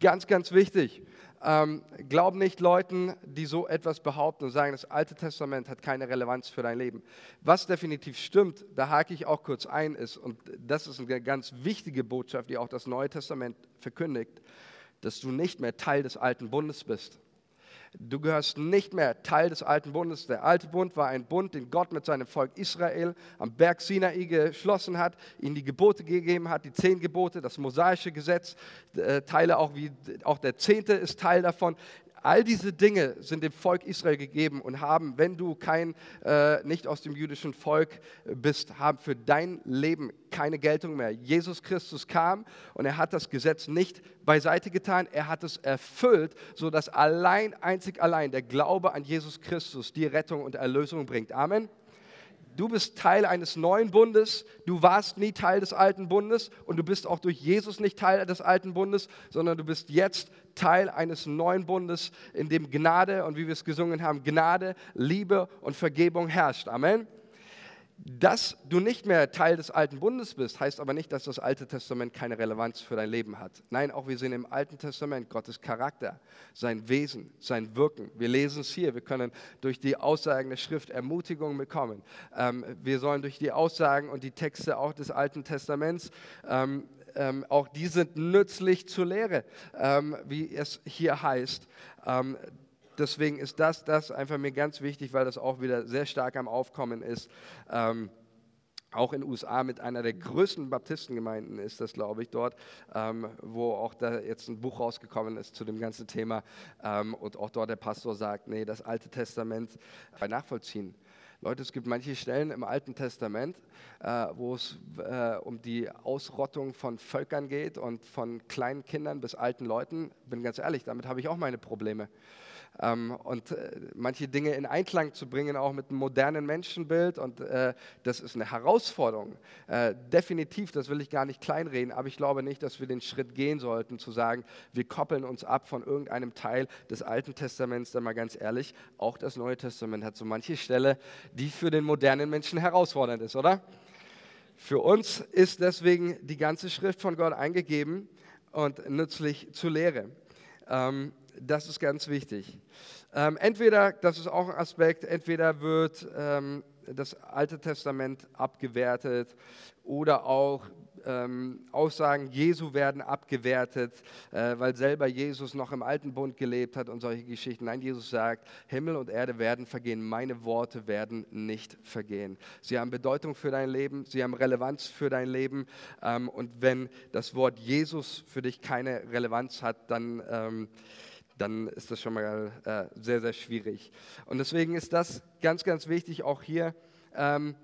Ganz, ganz wichtig. Ähm, glaub nicht Leuten, die so etwas behaupten und sagen, das Alte Testament hat keine Relevanz für dein Leben. Was definitiv stimmt, da hake ich auch kurz ein, ist, und das ist eine ganz wichtige Botschaft, die auch das Neue Testament verkündigt, dass du nicht mehr Teil des alten Bundes bist. Du gehörst nicht mehr Teil des alten Bundes. Der alte Bund war ein Bund, den Gott mit seinem Volk Israel am Berg Sinai geschlossen hat, ihnen die Gebote gegeben hat, die zehn Gebote, das mosaische Gesetz, äh, Teile auch wie auch der Zehnte ist Teil davon. All diese Dinge sind dem Volk Israel gegeben und haben, wenn du kein, äh, nicht aus dem jüdischen Volk bist, haben für dein Leben keine Geltung mehr. Jesus Christus kam und er hat das Gesetz nicht beiseite getan, er hat es erfüllt, sodass allein, einzig allein der Glaube an Jesus Christus die Rettung und Erlösung bringt. Amen du bist Teil eines neuen Bundes, du warst nie Teil des alten Bundes und du bist auch durch Jesus nicht Teil des alten Bundes, sondern du bist jetzt Teil eines neuen Bundes, in dem Gnade und wie wir es gesungen haben, Gnade, Liebe und Vergebung herrscht. Amen. Dass du nicht mehr Teil des alten Bundes bist, heißt aber nicht, dass das Alte Testament keine Relevanz für dein Leben hat. Nein, auch wir sehen im Alten Testament Gottes Charakter, sein Wesen, sein Wirken. Wir lesen es hier, wir können durch die Aussagen der Schrift Ermutigung bekommen. Ähm, wir sollen durch die Aussagen und die Texte auch des Alten Testaments ähm, auch die sind nützlich zur Lehre, ähm, wie es hier heißt. Ähm, deswegen ist das, das einfach mir ganz wichtig, weil das auch wieder sehr stark am Aufkommen ist. Ähm, auch in den USA mit einer der größten Baptistengemeinden ist das, glaube ich, dort, ähm, wo auch da jetzt ein Buch rausgekommen ist zu dem ganzen Thema ähm, und auch dort der Pastor sagt, nee, das Alte Testament bei nachvollziehen. Leute, es gibt manche Stellen im Alten Testament, äh, wo es äh, um die Ausrottung von Völkern geht und von kleinen Kindern bis alten Leuten. Bin ganz ehrlich, damit habe ich auch meine Probleme und äh, manche Dinge in Einklang zu bringen, auch mit einem modernen Menschenbild. Und äh, das ist eine Herausforderung. Äh, definitiv, das will ich gar nicht kleinreden, aber ich glaube nicht, dass wir den Schritt gehen sollten, zu sagen, wir koppeln uns ab von irgendeinem Teil des Alten Testaments, denn mal ganz ehrlich, auch das Neue Testament hat so manche Stelle, die für den modernen Menschen herausfordernd ist, oder? Für uns ist deswegen die ganze Schrift von Gott eingegeben und nützlich zur Lehre. Ähm, das ist ganz wichtig. Ähm, entweder, das ist auch ein Aspekt, entweder wird ähm, das Alte Testament abgewertet oder auch ähm, Aussagen Jesu werden abgewertet, äh, weil selber Jesus noch im alten Bund gelebt hat und solche Geschichten. Nein, Jesus sagt, Himmel und Erde werden vergehen, meine Worte werden nicht vergehen. Sie haben Bedeutung für dein Leben, sie haben Relevanz für dein Leben ähm, und wenn das Wort Jesus für dich keine Relevanz hat, dann... Ähm, dann ist das schon mal äh, sehr, sehr schwierig. Und deswegen ist das ganz, ganz wichtig, auch hier. Ähm,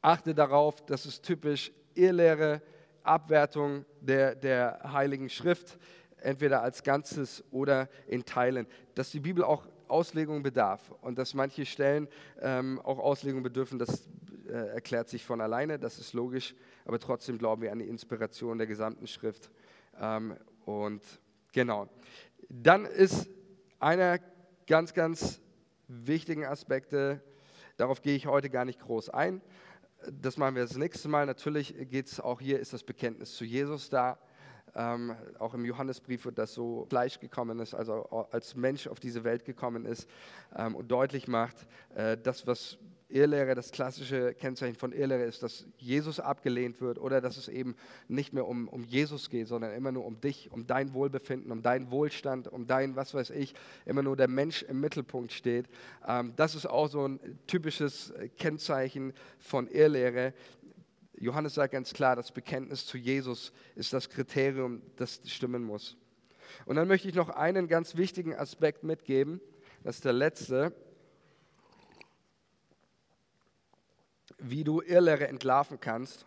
achte darauf, das ist typisch Irrlehre, Abwertung der, der Heiligen Schrift, entweder als Ganzes oder in Teilen. Dass die Bibel auch Auslegung bedarf und dass manche Stellen ähm, auch Auslegung bedürfen, das äh, erklärt sich von alleine, das ist logisch, aber trotzdem glauben wir an die Inspiration der gesamten Schrift. Ähm, und genau. Dann ist einer ganz, ganz wichtigen Aspekte, darauf gehe ich heute gar nicht groß ein. Das machen wir das nächste Mal. Natürlich geht es auch hier, ist das Bekenntnis zu Jesus da. Ähm, auch im Johannesbrief wird das so Fleisch gekommen ist, also als Mensch auf diese Welt gekommen ist ähm, und deutlich macht, äh, das, was Irrlehre, das klassische Kennzeichen von Irrlehre ist, dass Jesus abgelehnt wird oder dass es eben nicht mehr um, um Jesus geht, sondern immer nur um dich, um dein Wohlbefinden, um deinen Wohlstand, um dein, was weiß ich, immer nur der Mensch im Mittelpunkt steht. Ähm, das ist auch so ein typisches Kennzeichen von Irrlehre. Johannes sagt ganz klar, das Bekenntnis zu Jesus ist das Kriterium, das stimmen muss. Und dann möchte ich noch einen ganz wichtigen Aspekt mitgeben, das ist der letzte. Wie du Irrlehre entlarven kannst.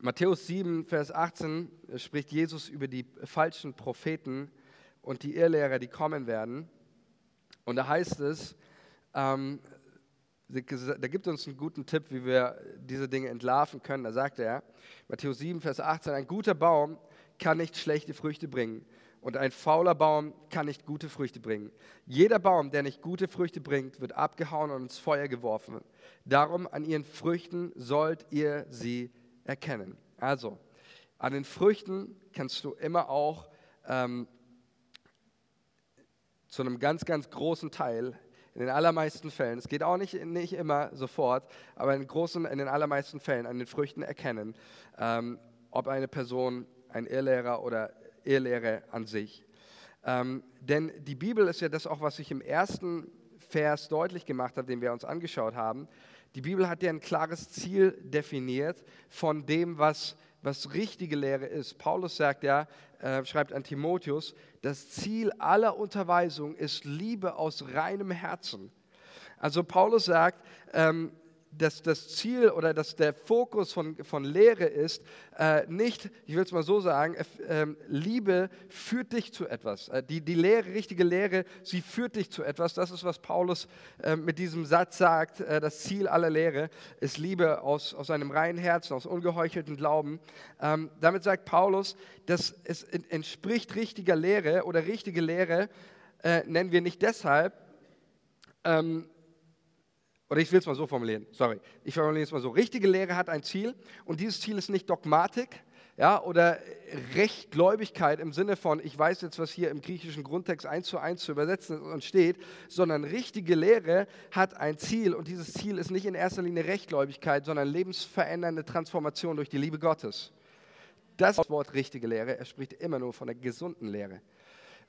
Matthäus 7, Vers 18 spricht Jesus über die falschen Propheten und die Irrlehrer, die kommen werden. Und da heißt es, ähm, da gibt uns einen guten Tipp, wie wir diese Dinge entlarven können. Da sagt er, Matthäus 7, Vers 18, ein guter Baum kann nicht schlechte Früchte bringen und ein fauler Baum kann nicht gute Früchte bringen. Jeder Baum, der nicht gute Früchte bringt, wird abgehauen und ins Feuer geworfen. Darum an ihren Früchten sollt ihr sie erkennen. Also, an den Früchten kannst du immer auch ähm, zu einem ganz, ganz großen Teil, in den allermeisten Fällen, es geht auch nicht, nicht immer sofort, aber in, großen, in den allermeisten Fällen an den Früchten erkennen, ähm, ob eine Person ein Irrlehrer oder Irrlehre an sich. Ähm, denn die Bibel ist ja das auch, was ich im ersten Vers deutlich gemacht habe, den wir uns angeschaut haben. Die Bibel hat ja ein klares Ziel definiert von dem, was was richtige Lehre ist. Paulus sagt ja, äh, schreibt an Timotheus, das Ziel aller Unterweisung ist Liebe aus reinem Herzen. Also Paulus sagt, ähm, dass das Ziel oder dass der Fokus von, von Lehre ist, äh, nicht, ich will es mal so sagen, äh, Liebe führt dich zu etwas. Äh, die, die Lehre, richtige Lehre, sie führt dich zu etwas. Das ist, was Paulus äh, mit diesem Satz sagt. Äh, das Ziel aller Lehre ist Liebe aus, aus einem reinen Herzen, aus ungeheucheltem Glauben. Ähm, damit sagt Paulus, dass es entspricht richtiger Lehre oder richtige Lehre, äh, nennen wir nicht deshalb, ähm, oder ich will es mal so formulieren, sorry, ich formuliere es mal so. Richtige Lehre hat ein Ziel und dieses Ziel ist nicht Dogmatik ja, oder Rechtgläubigkeit im Sinne von, ich weiß jetzt, was hier im griechischen Grundtext eins zu eins zu übersetzen und steht, sondern richtige Lehre hat ein Ziel und dieses Ziel ist nicht in erster Linie Rechtgläubigkeit, sondern lebensverändernde Transformation durch die Liebe Gottes. Das Wort richtige Lehre, er spricht immer nur von der gesunden Lehre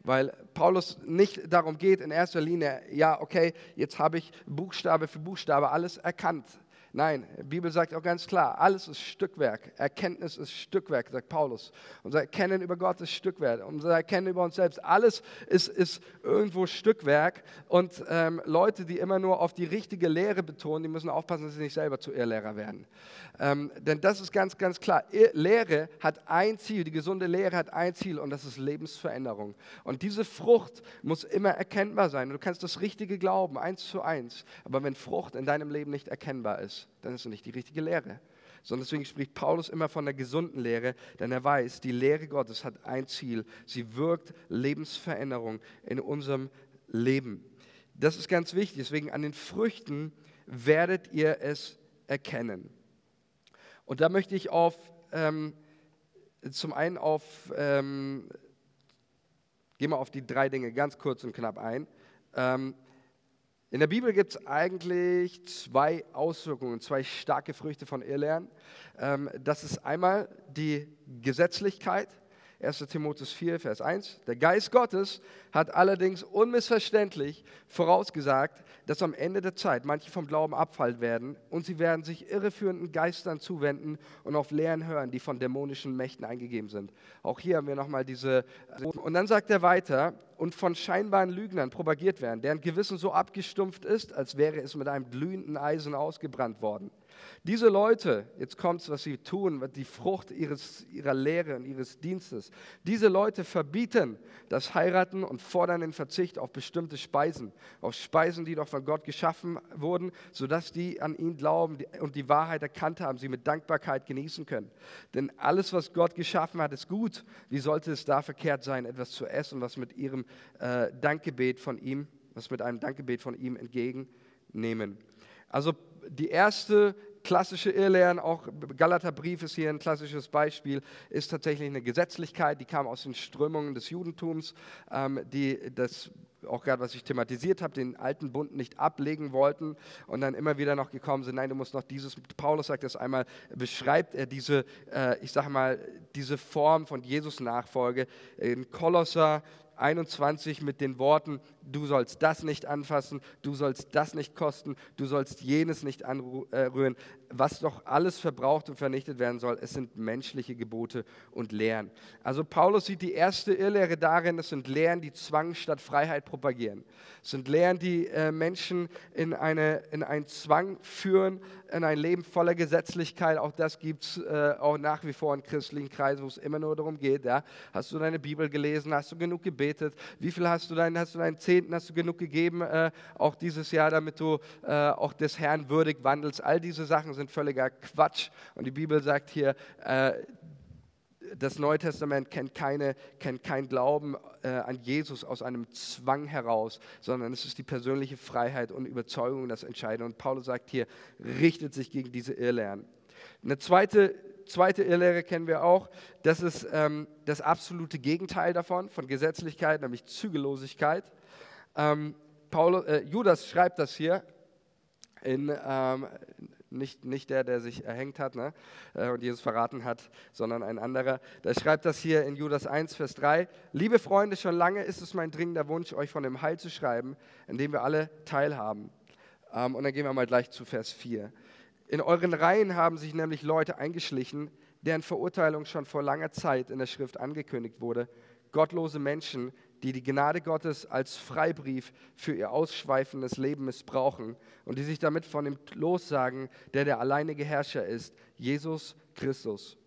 weil Paulus nicht darum geht, in erster Linie, ja, okay, jetzt habe ich Buchstabe für Buchstabe alles erkannt. Nein, die Bibel sagt auch ganz klar, alles ist Stückwerk. Erkenntnis ist Stückwerk, sagt Paulus. Unser Erkennen über Gott ist Stückwerk. Unser Erkennen über uns selbst, alles ist, ist irgendwo Stückwerk. Und ähm, Leute, die immer nur auf die richtige Lehre betonen, die müssen aufpassen, dass sie nicht selber zu Irrlehrer werden. Ähm, denn das ist ganz, ganz klar. Lehre hat ein Ziel, die gesunde Lehre hat ein Ziel und das ist Lebensveränderung. Und diese Frucht muss immer erkennbar sein. Du kannst das Richtige glauben, eins zu eins. Aber wenn Frucht in deinem Leben nicht erkennbar ist, dann ist es nicht die richtige Lehre. Sondern deswegen spricht Paulus immer von der gesunden Lehre, denn er weiß, die Lehre Gottes hat ein Ziel. Sie wirkt Lebensveränderung in unserem Leben. Das ist ganz wichtig. Deswegen an den Früchten werdet ihr es erkennen. Und da möchte ich auf, ähm, zum einen auf, ähm, gehen wir auf die drei Dinge ganz kurz und knapp ein. Ähm, in der Bibel gibt es eigentlich zwei Auswirkungen, zwei starke Früchte von Irrlernen. Ähm, das ist einmal die Gesetzlichkeit 1 Timotheus 4, Vers 1. Der Geist Gottes hat allerdings unmissverständlich vorausgesagt, dass am Ende der Zeit manche vom Glauben abfallen werden und sie werden sich irreführenden Geistern zuwenden und auf Lehren hören, die von dämonischen Mächten eingegeben sind. Auch hier haben wir nochmal diese. Und dann sagt er weiter, und von scheinbaren Lügnern propagiert werden, deren Gewissen so abgestumpft ist, als wäre es mit einem glühenden Eisen ausgebrannt worden. Diese Leute, jetzt kommt es, was sie tun, die Frucht ihres, ihrer Lehre und ihres Dienstes, diese Leute verbieten das Heiraten und fordern den Verzicht auf bestimmte Speisen, auf Speisen, die doch von Gott geschaffen wurden, sodass die an ihn glauben und die Wahrheit erkannt haben, sie mit Dankbarkeit genießen können. Denn alles, was Gott geschaffen hat, ist gut. Wie sollte es da verkehrt sein, etwas zu essen, was mit ihrem äh, Dankgebet von ihm, was mit einem Dankgebet von ihm entgegennehmen? Also die erste klassische Irrlehren, auch Galaterbrief ist hier ein klassisches Beispiel, ist tatsächlich eine Gesetzlichkeit, die kam aus den Strömungen des Judentums, ähm, die das auch gerade, was ich thematisiert habe, den alten Bund nicht ablegen wollten und dann immer wieder noch gekommen sind, nein, du musst noch dieses, Paulus sagt das einmal, beschreibt er diese, äh, ich sage mal, diese Form von Jesus-Nachfolge. In Kolosser 21 mit den Worten, du sollst das nicht anfassen, du sollst das nicht kosten, du sollst jenes nicht anrühren. Was doch alles verbraucht und vernichtet werden soll, es sind menschliche Gebote und Lehren. Also Paulus sieht die erste Irrlehre darin, es sind Lehren, die Zwang statt Freiheit propagieren. Es sind Lehren, die äh, Menschen in, eine, in einen Zwang führen, in ein Leben voller Gesetzlichkeit. Auch das gibt es äh, auch nach wie vor in christlichen Kreisen, wo es immer nur darum geht, ja, hast du deine Bibel gelesen, hast du genug gebetet, wie viel hast du deinen, hast du deinen Zehnten, hast du genug gegeben, äh, auch dieses Jahr, damit du äh, auch des Herrn würdig wandelst. All diese Sachen sind völliger Quatsch. Und die Bibel sagt hier, äh, das Neue Testament kennt, keine, kennt kein Glauben äh, an Jesus aus einem Zwang heraus, sondern es ist die persönliche Freiheit und Überzeugung das Entscheidende. Und Paulus sagt hier, richtet sich gegen diese Irrlehren. Eine zweite, zweite Irrlehre kennen wir auch, das ist ähm, das absolute Gegenteil davon, von Gesetzlichkeit, nämlich Zügellosigkeit. Ähm, Paulus, äh, Judas schreibt das hier in, ähm, nicht, nicht der, der sich erhängt hat ne, äh, und Jesus verraten hat, sondern ein anderer. Der schreibt das hier in Judas 1, Vers 3. Liebe Freunde, schon lange ist es mein dringender Wunsch, euch von dem Heil zu schreiben, in dem wir alle teilhaben. Ähm, und dann gehen wir mal gleich zu Vers 4. In euren Reihen haben sich nämlich Leute eingeschlichen, deren Verurteilung schon vor langer Zeit in der Schrift angekündigt wurde. Gottlose Menschen, die die Gnade Gottes als Freibrief für ihr ausschweifendes Leben missbrauchen und die sich damit von dem lossagen, der der alleinige Herrscher ist, Jesus Christus.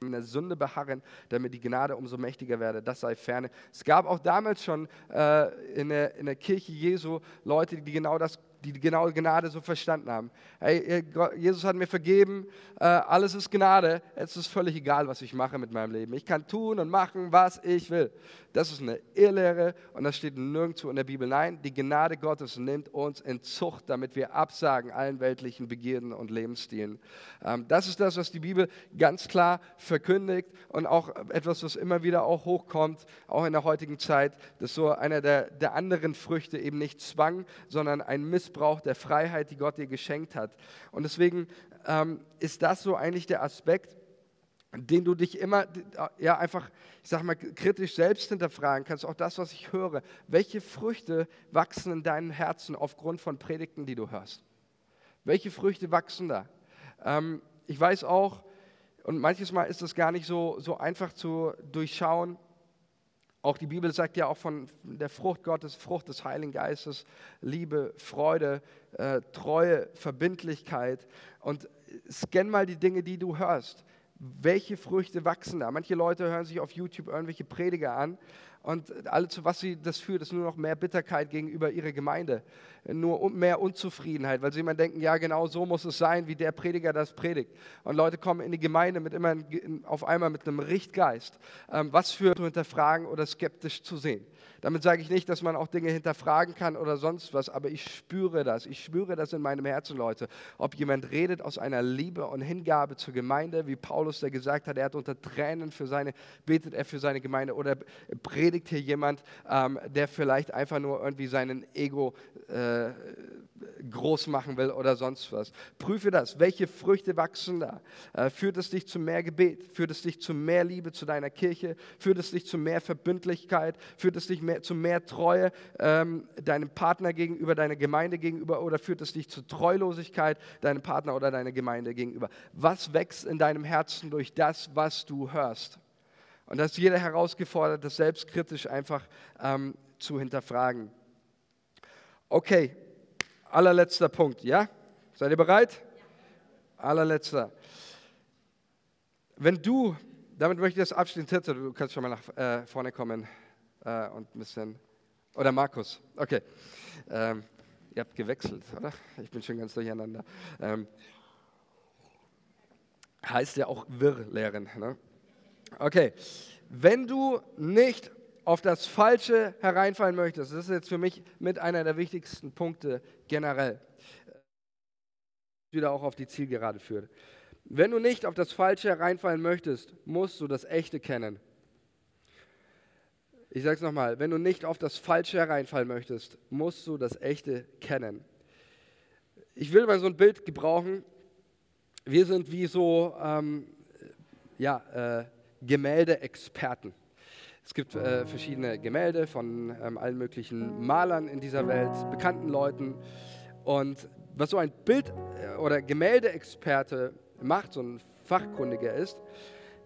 In der Sünde beharren, damit die Gnade umso mächtiger werde, das sei ferne. Es gab auch damals schon äh, in, der, in der Kirche Jesu Leute, die genau das die genaue Gnade so verstanden haben. Hey, Jesus hat mir vergeben, äh, alles ist Gnade, es ist völlig egal, was ich mache mit meinem Leben. Ich kann tun und machen, was ich will. Das ist eine Irrlehre und das steht nirgendwo in der Bibel. Nein, die Gnade Gottes nimmt uns in Zucht, damit wir absagen allen weltlichen Begierden und Lebensstilen. Ähm, das ist das, was die Bibel ganz klar verkündigt und auch etwas, was immer wieder auch hochkommt, auch in der heutigen Zeit, dass so einer der, der anderen Früchte eben nicht Zwang, sondern ein Missbrauch Missbrauch der Freiheit, die Gott dir geschenkt hat. Und deswegen ähm, ist das so eigentlich der Aspekt, den du dich immer ja einfach, ich sag mal, kritisch selbst hinterfragen kannst. Auch das, was ich höre. Welche Früchte wachsen in deinem Herzen aufgrund von Predigten, die du hörst? Welche Früchte wachsen da? Ähm, ich weiß auch, und manches Mal ist es gar nicht so, so einfach zu durchschauen, auch die Bibel sagt ja auch von der Frucht Gottes, Frucht des Heiligen Geistes, Liebe, Freude, äh, Treue, Verbindlichkeit. Und scan mal die Dinge, die du hörst. Welche Früchte wachsen da? Manche Leute hören sich auf YouTube irgendwelche Prediger an und alle, zu was sie das führt, ist nur noch mehr Bitterkeit gegenüber ihrer Gemeinde, nur mehr Unzufriedenheit, weil sie immer denken, ja genau so muss es sein, wie der Prediger das predigt. Und Leute kommen in die Gemeinde mit immer auf einmal mit einem Richtgeist, ähm, was für zu hinterfragen oder skeptisch zu sehen. Damit sage ich nicht, dass man auch Dinge hinterfragen kann oder sonst was, aber ich spüre das. Ich spüre das in meinem Herzen, Leute. Ob jemand redet aus einer Liebe und Hingabe zur Gemeinde, wie Paulus der gesagt hat, er hat unter Tränen für seine, betet er für seine Gemeinde oder predigt hier jemand, ähm, der vielleicht einfach nur irgendwie seinen Ego äh, groß machen will oder sonst was. Prüfe das. Welche Früchte wachsen da? Äh, führt es dich zu mehr Gebet? Führt es dich zu mehr Liebe zu deiner Kirche? Führt es dich zu mehr Verbindlichkeit? Führt es dich mehr, zu mehr Treue ähm, deinem Partner gegenüber, deiner Gemeinde gegenüber? Oder führt es dich zu Treulosigkeit deinem Partner oder deiner Gemeinde gegenüber? Was wächst in deinem Herzen durch das, was du hörst? Und da ist jeder herausgefordert, das selbstkritisch einfach ähm, zu hinterfragen. Okay, allerletzter Punkt, ja? Seid ihr bereit? Allerletzter. Wenn du, damit möchte ich das abschließen, Tirze, du kannst schon mal nach äh, vorne kommen äh, und ein bisschen, oder Markus, okay. Ähm, ihr habt gewechselt, oder? Ich bin schon ganz durcheinander. Ähm, heißt ja auch wirr lehren. Ne? Okay, wenn du nicht auf das Falsche hereinfallen möchtest, das ist jetzt für mich mit einer der wichtigsten Punkte generell, wieder auch auf die Zielgerade führt. Wenn du nicht auf das Falsche hereinfallen möchtest, musst du das Echte kennen. Ich sage es nochmal, wenn du nicht auf das Falsche hereinfallen möchtest, musst du das Echte kennen. Ich will mal so ein Bild gebrauchen. Wir sind wie so ähm, ja, äh, Gemälde-Experten. Es gibt äh, verschiedene Gemälde von ähm, allen möglichen Malern in dieser Welt, bekannten Leuten. Und was so ein Bild- äh, oder Gemäldeexperte macht, so ein Fachkundiger ist,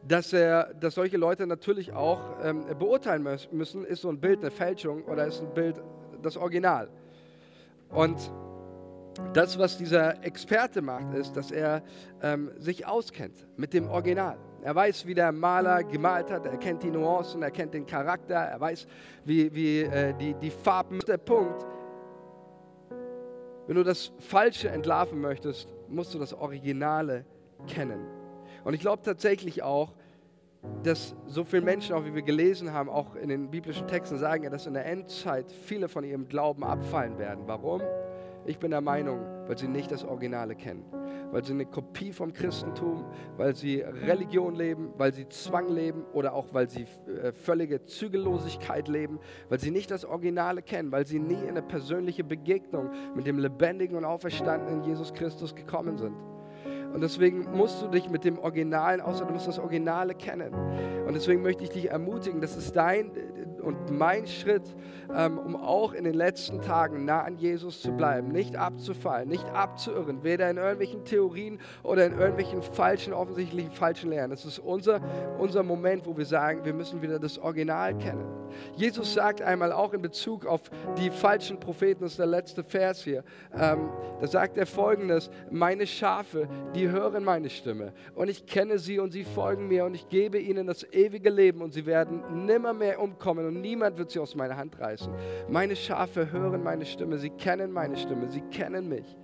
dass, er, dass solche Leute natürlich auch ähm, beurteilen müssen, ist so ein Bild eine Fälschung oder ist ein Bild das Original. Und das, was dieser Experte macht, ist, dass er ähm, sich auskennt mit dem Original. Er weiß, wie der Maler gemalt hat, er kennt die Nuancen, er kennt den Charakter, er weiß, wie, wie äh, die, die Farben. Der Punkt, wenn du das Falsche entlarven möchtest, musst du das Originale kennen. Und ich glaube tatsächlich auch, dass so viele Menschen, auch wie wir gelesen haben, auch in den biblischen Texten sagen dass in der Endzeit viele von ihrem Glauben abfallen werden. Warum? Ich bin der Meinung, weil sie nicht das Originale kennen weil sie eine Kopie vom Christentum, weil sie Religion leben, weil sie Zwang leben oder auch weil sie äh, völlige Zügellosigkeit leben, weil sie nicht das Originale kennen, weil sie nie in eine persönliche Begegnung mit dem lebendigen und auferstandenen Jesus Christus gekommen sind. Und deswegen musst du dich mit dem Originalen, außer du musst das Originale kennen. Und deswegen möchte ich dich ermutigen, das ist dein, und mein Schritt, ähm, um auch in den letzten Tagen nah an Jesus zu bleiben, nicht abzufallen, nicht abzuirren, weder in irgendwelchen Theorien oder in irgendwelchen falschen, offensichtlichen falschen Lehren. Es ist unser, unser Moment, wo wir sagen, wir müssen wieder das Original kennen. Jesus sagt einmal auch in Bezug auf die falschen Propheten, das ist der letzte Vers hier, ähm, da sagt er folgendes, meine Schafe, die hören meine Stimme und ich kenne sie und sie folgen mir und ich gebe ihnen das ewige Leben und sie werden nimmer mehr umkommen und niemand wird sie aus meiner Hand reißen. Meine Schafe hören meine Stimme, sie kennen meine Stimme, sie kennen mich.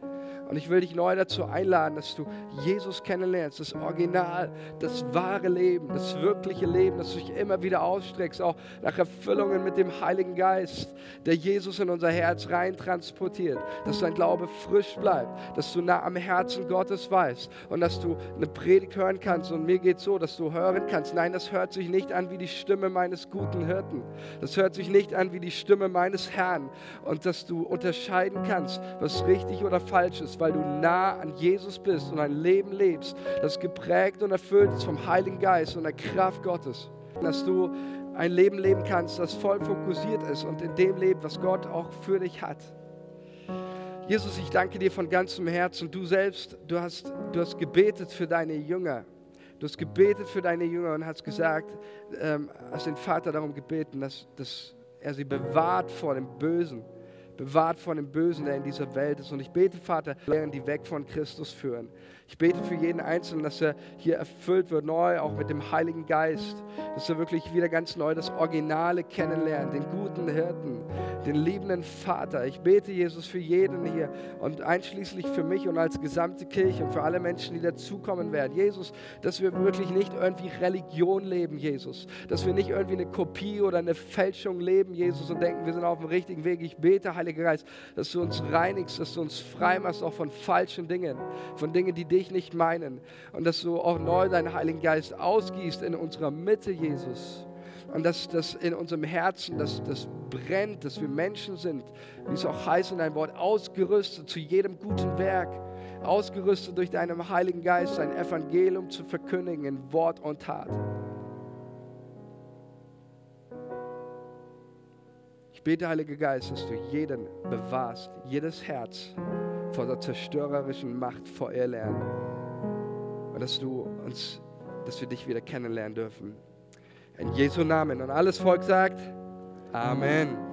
Und ich will dich neu dazu einladen, dass du Jesus kennenlernst, das Original, das wahre Leben, das wirkliche Leben, dass du dich immer wieder ausstreckst, auch nach Erfüllungen mit dem Heiligen Geist, der Jesus in unser Herz rein transportiert, dass dein Glaube frisch bleibt, dass du nah am Herzen Gottes weißt und dass du eine Predigt hören kannst. Und mir geht so, dass du hören kannst, nein, das hört sich nicht an wie die Stimme meines guten Hirten. Das hört sich nicht an wie die Stimme meines Herrn. Und dass du unterscheiden kannst, was richtig oder falsch ist weil du nah an Jesus bist und ein Leben lebst, das geprägt und erfüllt ist vom Heiligen Geist und der Kraft Gottes. Dass du ein Leben leben kannst, das voll fokussiert ist und in dem lebt, was Gott auch für dich hat. Jesus, ich danke dir von ganzem Herzen. Du selbst, du hast, du hast gebetet für deine Jünger. Du hast gebetet für deine Jünger und hast gesagt, ähm, hast den Vater darum gebeten, dass, dass er sie bewahrt vor dem Bösen bewahrt von dem Bösen, der in dieser Welt ist. Und ich bete, Vater, Lehren, die weg von Christus führen. Ich bete für jeden Einzelnen, dass er hier erfüllt wird, neu, auch mit dem Heiligen Geist, dass er wirklich wieder ganz neu das Originale kennenlernt, den guten Hirten, den liebenden Vater. Ich bete, Jesus, für jeden hier und einschließlich für mich und als gesamte Kirche und für alle Menschen, die dazukommen werden. Jesus, dass wir wirklich nicht irgendwie Religion leben, Jesus, dass wir nicht irgendwie eine Kopie oder eine Fälschung leben, Jesus, und denken, wir sind auf dem richtigen Weg. Ich bete, Heiliger Geist, dass du uns reinigst, dass du uns frei machst auch von falschen Dingen, von Dingen, die dich dich nicht meinen. Und dass du auch neu deinen Heiligen Geist ausgießt in unserer Mitte, Jesus. Und dass das in unserem Herzen, dass das brennt, dass wir Menschen sind, wie es auch heißt in deinem Wort, ausgerüstet zu jedem guten Werk, ausgerüstet durch deinen Heiligen Geist, sein Evangelium zu verkündigen in Wort und Tat. Ich bete, Heiliger Geist, dass du jeden bewahrst, jedes Herz vor der zerstörerischen Macht vor ihr lernen. Und dass du uns, dass wir dich wieder kennenlernen dürfen. In Jesu Namen. Und alles Volk sagt Amen.